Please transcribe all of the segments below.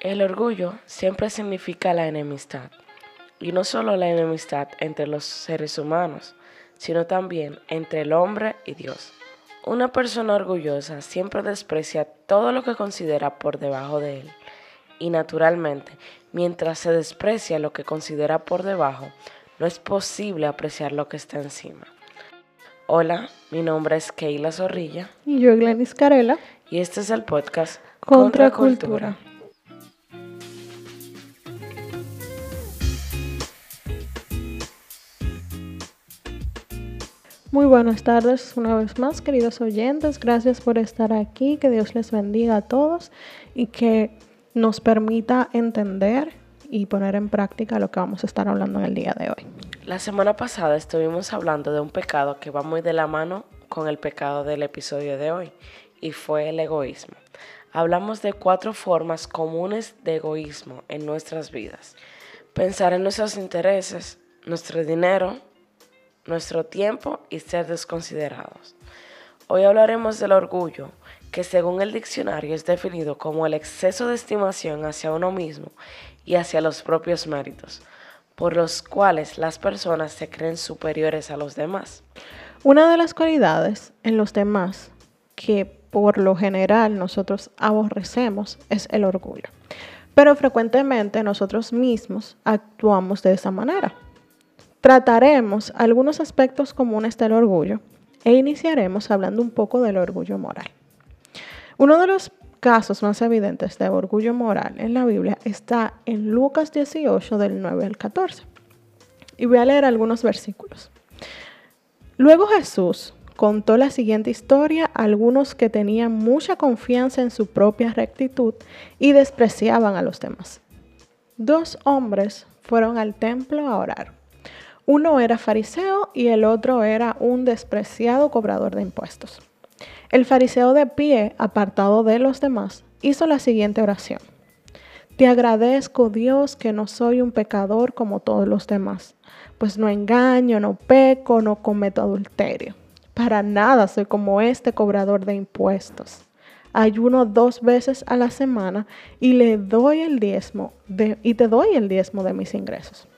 El orgullo siempre significa la enemistad, y no solo la enemistad entre los seres humanos, sino también entre el hombre y Dios. Una persona orgullosa siempre desprecia todo lo que considera por debajo de él, y naturalmente, mientras se desprecia lo que considera por debajo, no es posible apreciar lo que está encima. Hola, mi nombre es Keila Zorrilla. Y yo, Glenis Carela. Y este es el podcast Contra Cultura. Muy buenas tardes una vez más, queridos oyentes. Gracias por estar aquí. Que Dios les bendiga a todos y que nos permita entender y poner en práctica lo que vamos a estar hablando en el día de hoy. La semana pasada estuvimos hablando de un pecado que va muy de la mano con el pecado del episodio de hoy y fue el egoísmo. Hablamos de cuatro formas comunes de egoísmo en nuestras vidas. Pensar en nuestros intereses, nuestro dinero, nuestro tiempo y ser desconsiderados. Hoy hablaremos del orgullo, que según el diccionario es definido como el exceso de estimación hacia uno mismo y hacia los propios méritos, por los cuales las personas se creen superiores a los demás. Una de las cualidades en los demás que por lo general nosotros aborrecemos es el orgullo, pero frecuentemente nosotros mismos actuamos de esa manera. Trataremos algunos aspectos comunes del orgullo e iniciaremos hablando un poco del orgullo moral. Uno de los casos más evidentes de orgullo moral en la Biblia está en Lucas 18 del 9 al 14. Y voy a leer algunos versículos. Luego Jesús contó la siguiente historia a algunos que tenían mucha confianza en su propia rectitud y despreciaban a los demás. Dos hombres fueron al templo a orar. Uno era fariseo y el otro era un despreciado cobrador de impuestos. El fariseo de pie, apartado de los demás, hizo la siguiente oración. Te agradezco, Dios, que no soy un pecador como todos los demás, pues no engaño, no peco, no cometo adulterio. Para nada soy como este cobrador de impuestos. Ayuno dos veces a la semana y le doy el diezmo y te doy el diezmo de mis ingresos.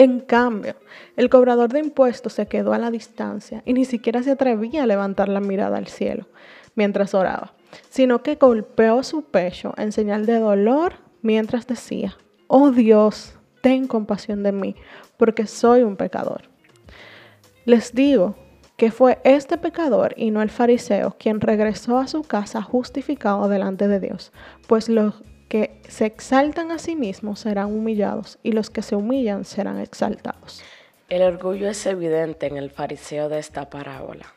En cambio, el cobrador de impuestos se quedó a la distancia y ni siquiera se atrevía a levantar la mirada al cielo mientras oraba, sino que golpeó su pecho en señal de dolor mientras decía, oh Dios, ten compasión de mí, porque soy un pecador. Les digo que fue este pecador y no el fariseo quien regresó a su casa justificado delante de Dios, pues los que se exaltan a sí mismos serán humillados y los que se humillan serán exaltados. El orgullo es evidente en el fariseo de esta parábola.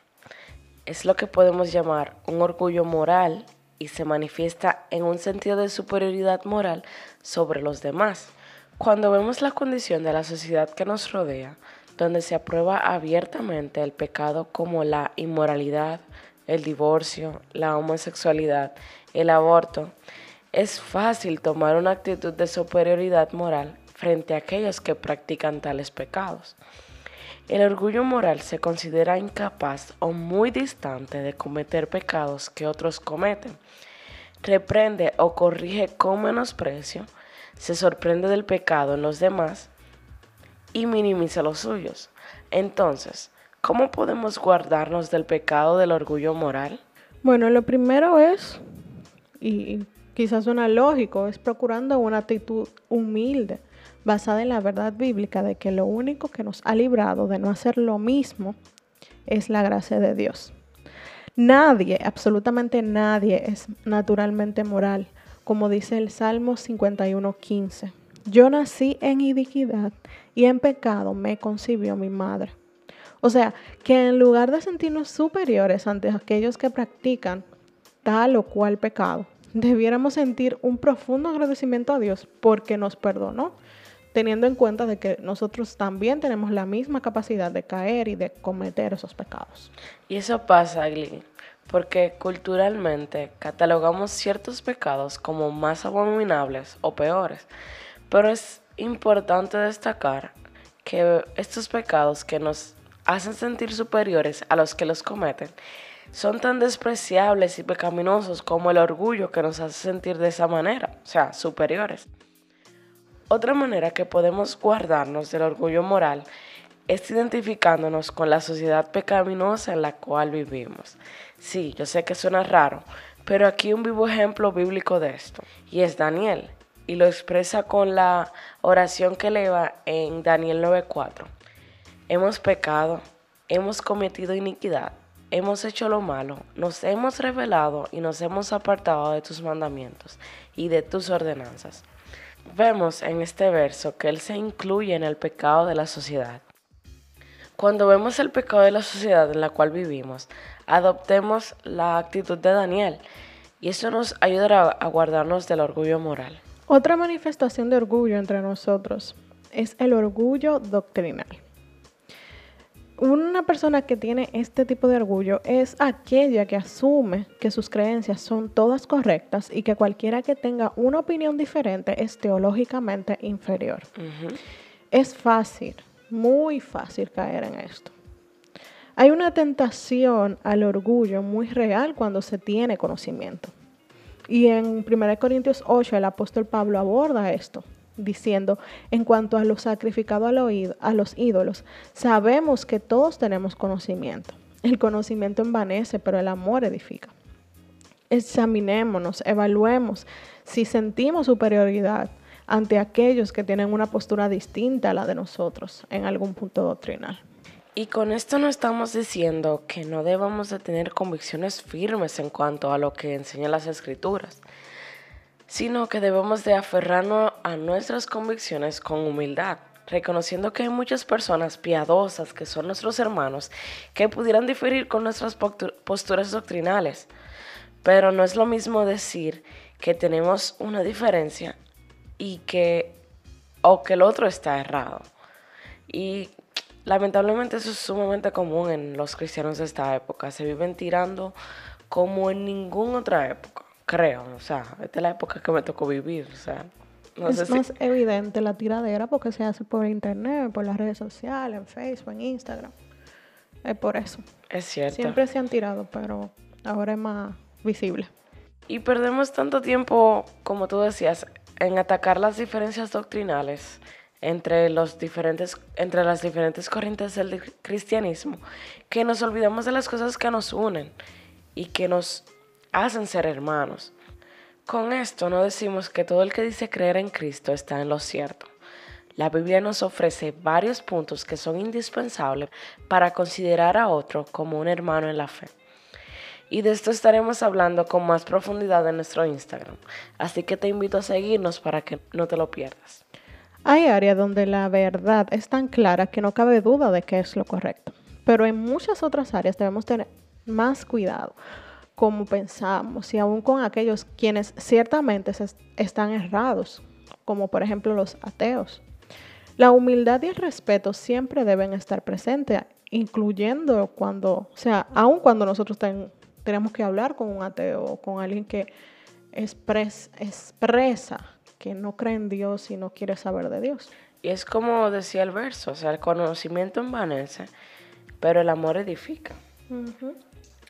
Es lo que podemos llamar un orgullo moral y se manifiesta en un sentido de superioridad moral sobre los demás. Cuando vemos la condición de la sociedad que nos rodea, donde se aprueba abiertamente el pecado como la inmoralidad, el divorcio, la homosexualidad, el aborto, es fácil tomar una actitud de superioridad moral frente a aquellos que practican tales pecados. El orgullo moral se considera incapaz o muy distante de cometer pecados que otros cometen. Reprende o corrige con menosprecio, se sorprende del pecado en los demás y minimiza los suyos. Entonces, ¿cómo podemos guardarnos del pecado del orgullo moral? Bueno, lo primero es, y quizás suena lógico, es procurando una actitud humilde, basada en la verdad bíblica de que lo único que nos ha librado de no hacer lo mismo es la gracia de Dios. Nadie, absolutamente nadie es naturalmente moral, como dice el Salmo 51.15. Yo nací en iniquidad y en pecado me concibió mi madre. O sea, que en lugar de sentirnos superiores ante aquellos que practican tal o cual pecado, debiéramos sentir un profundo agradecimiento a Dios porque nos perdonó, teniendo en cuenta de que nosotros también tenemos la misma capacidad de caer y de cometer esos pecados. Y eso pasa, Glee, porque culturalmente catalogamos ciertos pecados como más abominables o peores, pero es importante destacar que estos pecados que nos hacen sentir superiores a los que los cometen son tan despreciables y pecaminosos como el orgullo que nos hace sentir de esa manera, o sea, superiores. Otra manera que podemos guardarnos del orgullo moral es identificándonos con la sociedad pecaminosa en la cual vivimos. Sí, yo sé que suena raro, pero aquí un vivo ejemplo bíblico de esto, y es Daniel, y lo expresa con la oración que eleva en Daniel 9:4. Hemos pecado, hemos cometido iniquidad, hemos hecho lo malo, nos hemos revelado y nos hemos apartado de tus mandamientos y de tus ordenanzas. Vemos en este verso que Él se incluye en el pecado de la sociedad. Cuando vemos el pecado de la sociedad en la cual vivimos, adoptemos la actitud de Daniel y eso nos ayudará a guardarnos del orgullo moral. Otra manifestación de orgullo entre nosotros es el orgullo doctrinal. Una persona que tiene este tipo de orgullo es aquella que asume que sus creencias son todas correctas y que cualquiera que tenga una opinión diferente es teológicamente inferior. Es fácil, muy fácil caer en esto. Hay una tentación al orgullo muy real cuando se tiene conocimiento. Y en 1 Corintios 8 el apóstol Pablo aborda esto, diciendo, en cuanto a lo sacrificado a los ídolos, sabemos que todos tenemos conocimiento. El conocimiento envanece, pero el amor edifica. Examinémonos, evaluemos si sentimos superioridad ante aquellos que tienen una postura distinta a la de nosotros en algún punto doctrinal. Y con esto no estamos diciendo que no debamos de tener convicciones firmes en cuanto a lo que enseñan las escrituras, sino que debemos de aferrarnos a nuestras convicciones con humildad, reconociendo que hay muchas personas piadosas que son nuestros hermanos que pudieran diferir con nuestras posturas doctrinales, pero no es lo mismo decir que tenemos una diferencia y que o que el otro está errado. Y Lamentablemente eso es sumamente común en los cristianos de esta época. Se viven tirando como en ninguna otra época, creo. O sea, esta es la época que me tocó vivir. O sea, es más evidente la tiradera porque se hace por internet, por las redes sociales, en Facebook, en Instagram. Es por eso. Es cierto. Siempre se han tirado, pero ahora es más visible. Y perdemos tanto tiempo, como tú decías, en atacar las diferencias doctrinales entre, los diferentes, entre las diferentes corrientes del cristianismo, que nos olvidamos de las cosas que nos unen y que nos hacen ser hermanos. Con esto no decimos que todo el que dice creer en Cristo está en lo cierto. La Biblia nos ofrece varios puntos que son indispensables para considerar a otro como un hermano en la fe. Y de esto estaremos hablando con más profundidad en nuestro Instagram. Así que te invito a seguirnos para que no te lo pierdas. Hay áreas donde la verdad es tan clara que no cabe duda de que es lo correcto, pero en muchas otras áreas debemos tener más cuidado como pensamos y aún con aquellos quienes ciertamente están errados, como por ejemplo los ateos. La humildad y el respeto siempre deben estar presentes, incluyendo cuando, o sea, aun cuando nosotros tenemos que hablar con un ateo o con alguien que expresa que no cree en Dios y no quiere saber de Dios. Y es como decía el verso, o sea, el conocimiento envanece, pero el amor edifica.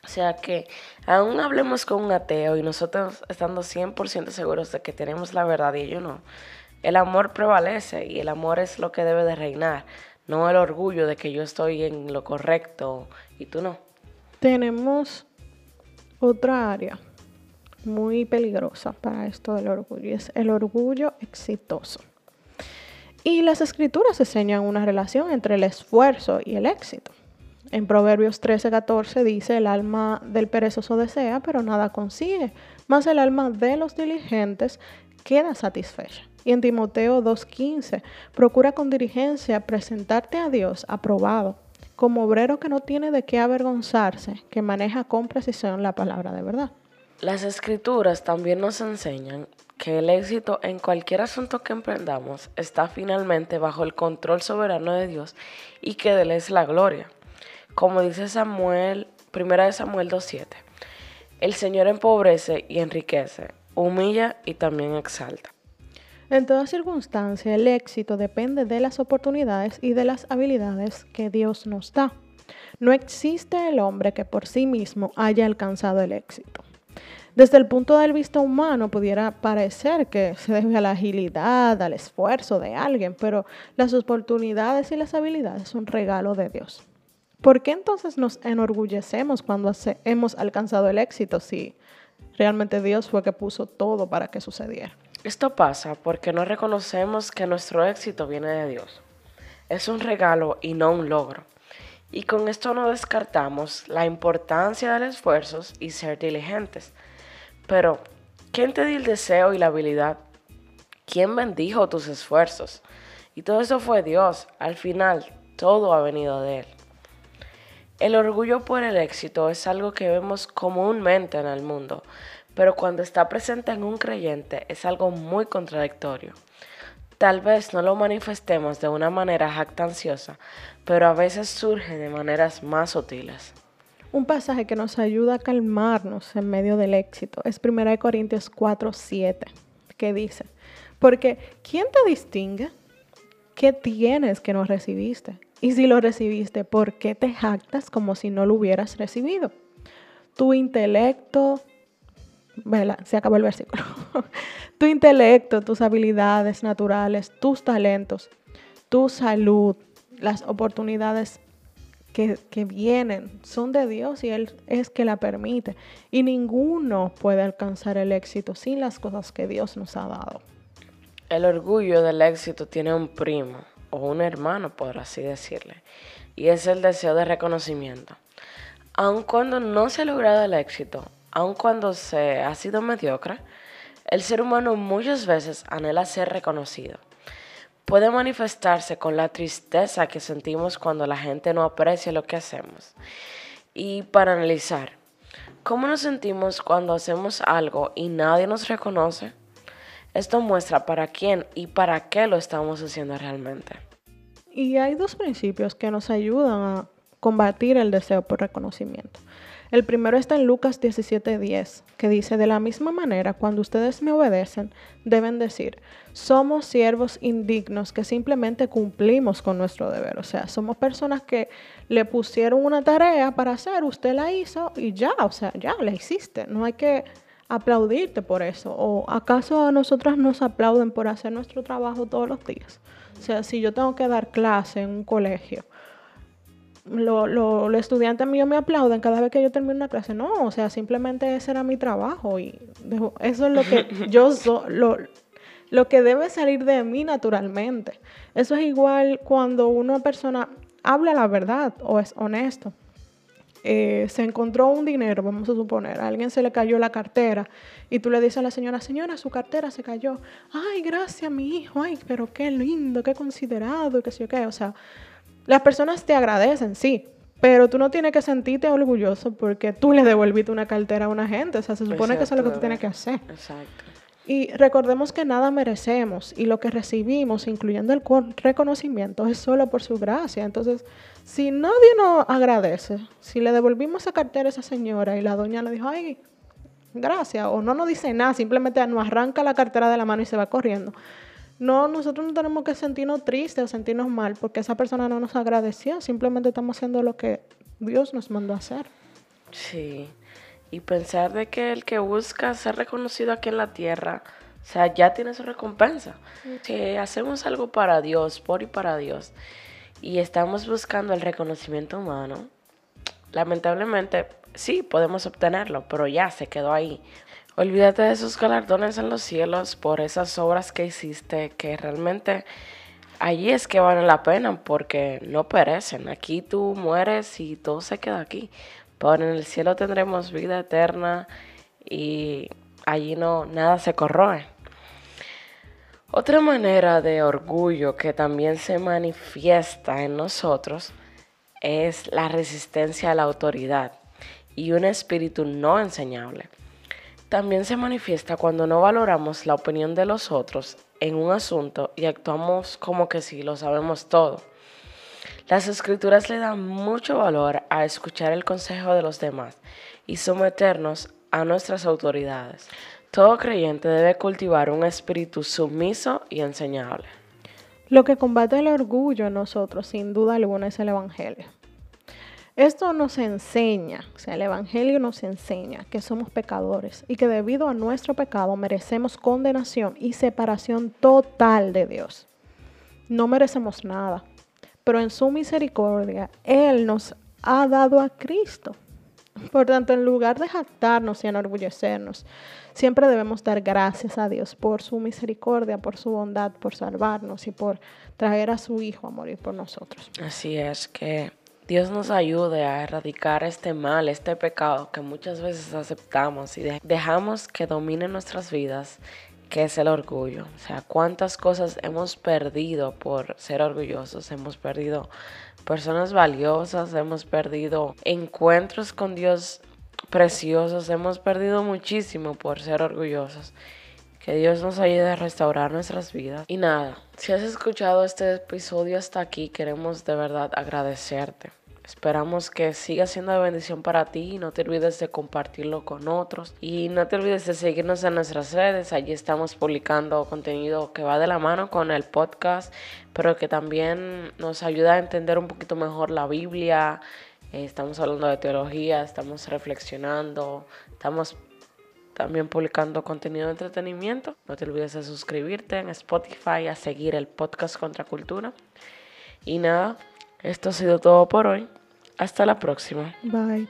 O sea que aún hablemos con un ateo y nosotros estando 100% seguros de que tenemos la verdad y ellos no, el amor prevalece y el amor es lo que debe de reinar, no el orgullo de que yo estoy en lo correcto y tú no. Tenemos otra área muy peligrosa para esto del orgullo, es el orgullo exitoso. Y las escrituras enseñan una relación entre el esfuerzo y el éxito. En Proverbios 13:14 dice, el alma del perezoso desea, pero nada consigue, más el alma de los diligentes queda satisfecha. Y en Timoteo 2:15, procura con diligencia presentarte a Dios aprobado, como obrero que no tiene de qué avergonzarse, que maneja con precisión la palabra de verdad. Las escrituras también nos enseñan que el éxito en cualquier asunto que emprendamos está finalmente bajo el control soberano de Dios y que de él es la gloria. Como dice Samuel, primera de Samuel 2.7, el Señor empobrece y enriquece, humilla y también exalta. En toda circunstancia, el éxito depende de las oportunidades y de las habilidades que Dios nos da. No existe el hombre que por sí mismo haya alcanzado el éxito. Desde el punto de vista humano pudiera parecer que se debe a la agilidad, al esfuerzo de alguien, pero las oportunidades y las habilidades son regalo de Dios. ¿Por qué entonces nos enorgullecemos cuando hemos alcanzado el éxito si realmente Dios fue que puso todo para que sucediera? Esto pasa porque no reconocemos que nuestro éxito viene de Dios. Es un regalo y no un logro. Y con esto no descartamos la importancia del esfuerzo y ser diligentes. Pero, ¿quién te dio el deseo y la habilidad? ¿Quién bendijo tus esfuerzos? Y todo eso fue Dios. Al final, todo ha venido de Él. El orgullo por el éxito es algo que vemos comúnmente en el mundo, pero cuando está presente en un creyente es algo muy contradictorio. Tal vez no lo manifestemos de una manera jactanciosa, pero a veces surge de maneras más sutiles. Un pasaje que nos ayuda a calmarnos en medio del éxito es 1 Corintios 4, 7, que dice, porque ¿quién te distingue? ¿Qué tienes que no recibiste? Y si lo recibiste, ¿por qué te jactas como si no lo hubieras recibido? Tu intelecto, se acabó el versículo. tu intelecto, tus habilidades naturales, tus talentos, tu salud, las oportunidades que, que, vienen son de Dios y Él es que la permite. Y ninguno puede alcanzar el éxito sin las cosas que Dios nos ha dado. El orgullo del éxito tiene un primo o un hermano, por así decirle, y es el deseo de reconocimiento. Aun cuando no se ha logrado el éxito, aun cuando se ha sido mediocre, el ser humano muchas veces anhela ser reconocido. Puede manifestarse con la tristeza que sentimos cuando la gente no aprecia lo que hacemos. Y para analizar, ¿cómo nos sentimos cuando hacemos algo y nadie nos reconoce? Esto muestra para quién y para qué lo estamos haciendo realmente. Y hay dos principios que nos ayudan a combatir el deseo por reconocimiento. El primero está en Lucas 17:10, que dice, de la misma manera, cuando ustedes me obedecen, deben decir, somos siervos indignos que simplemente cumplimos con nuestro deber. O sea, somos personas que le pusieron una tarea para hacer, usted la hizo y ya, o sea, ya la hiciste. No hay que aplaudirte por eso. ¿O acaso a nosotras nos aplauden por hacer nuestro trabajo todos los días? O sea, si yo tengo que dar clase en un colegio, los lo, estudiantes míos me aplauden cada vez que yo termino una clase. No, o sea, simplemente ese era mi trabajo y eso es lo que yo lo, lo que debe salir de mí naturalmente. Eso es igual cuando una persona habla la verdad o es honesto. Eh, se encontró un dinero, vamos a suponer, a alguien se le cayó la cartera y tú le dices a la señora, señora, su cartera se cayó. Ay, gracias, mi hijo, ay, pero qué lindo, qué considerado, qué sé yo qué. O sea, las personas te agradecen, sí, pero tú no tienes que sentirte orgulloso porque tú le devolviste una cartera a una gente. O sea, se supone que eso es lo que tú tienes que hacer. Exacto. Y recordemos que nada merecemos y lo que recibimos, incluyendo el reconocimiento, es solo por su gracia. Entonces, si nadie nos agradece, si le devolvimos esa cartera a esa señora y la doña le dijo, ay, gracias, o no nos dice nada, simplemente nos arranca la cartera de la mano y se va corriendo. No, nosotros no tenemos que sentirnos tristes o sentirnos mal porque esa persona no nos agradeció, simplemente estamos haciendo lo que Dios nos mandó a hacer. Sí y pensar de que el que busca ser reconocido aquí en la tierra, o sea, ya tiene su recompensa. Si hacemos algo para Dios, por y para Dios, y estamos buscando el reconocimiento humano, lamentablemente sí podemos obtenerlo, pero ya se quedó ahí. Olvídate de esos galardones en los cielos por esas obras que hiciste, que realmente allí es que valen la pena porque no perecen. Aquí tú mueres y todo se queda aquí. Pero en el cielo tendremos vida eterna y allí no nada se corroe. Otra manera de orgullo que también se manifiesta en nosotros es la resistencia a la autoridad y un espíritu no enseñable. También se manifiesta cuando no valoramos la opinión de los otros en un asunto y actuamos como que sí lo sabemos todo. Las escrituras le dan mucho valor a escuchar el consejo de los demás y someternos a nuestras autoridades. Todo creyente debe cultivar un espíritu sumiso y enseñable. Lo que combate el orgullo en nosotros, sin duda alguna, es el Evangelio. Esto nos enseña, o sea, el Evangelio nos enseña que somos pecadores y que debido a nuestro pecado merecemos condenación y separación total de Dios. No merecemos nada, pero en su misericordia Él nos ha dado a Cristo. Por tanto, en lugar de jactarnos y enorgullecernos, siempre debemos dar gracias a Dios por su misericordia, por su bondad, por salvarnos y por traer a su Hijo a morir por nosotros. Así es que Dios nos ayude a erradicar este mal, este pecado que muchas veces aceptamos y dejamos que domine nuestras vidas, que es el orgullo. O sea, cuántas cosas hemos perdido por ser orgullosos. Hemos perdido personas valiosas, hemos perdido encuentros con Dios preciosos, hemos perdido muchísimo por ser orgullosos. Que Dios nos ayude a restaurar nuestras vidas. Y nada, si has escuchado este episodio hasta aquí, queremos de verdad agradecerte. Esperamos que siga siendo de bendición para ti. No te olvides de compartirlo con otros. Y no te olvides de seguirnos en nuestras redes. Allí estamos publicando contenido que va de la mano con el podcast, pero que también nos ayuda a entender un poquito mejor la Biblia. Eh, estamos hablando de teología, estamos reflexionando, estamos también publicando contenido de entretenimiento. No te olvides de suscribirte en Spotify, a seguir el podcast Contra Cultura. Y nada, esto ha sido todo por hoy. Hasta la próxima. Bye.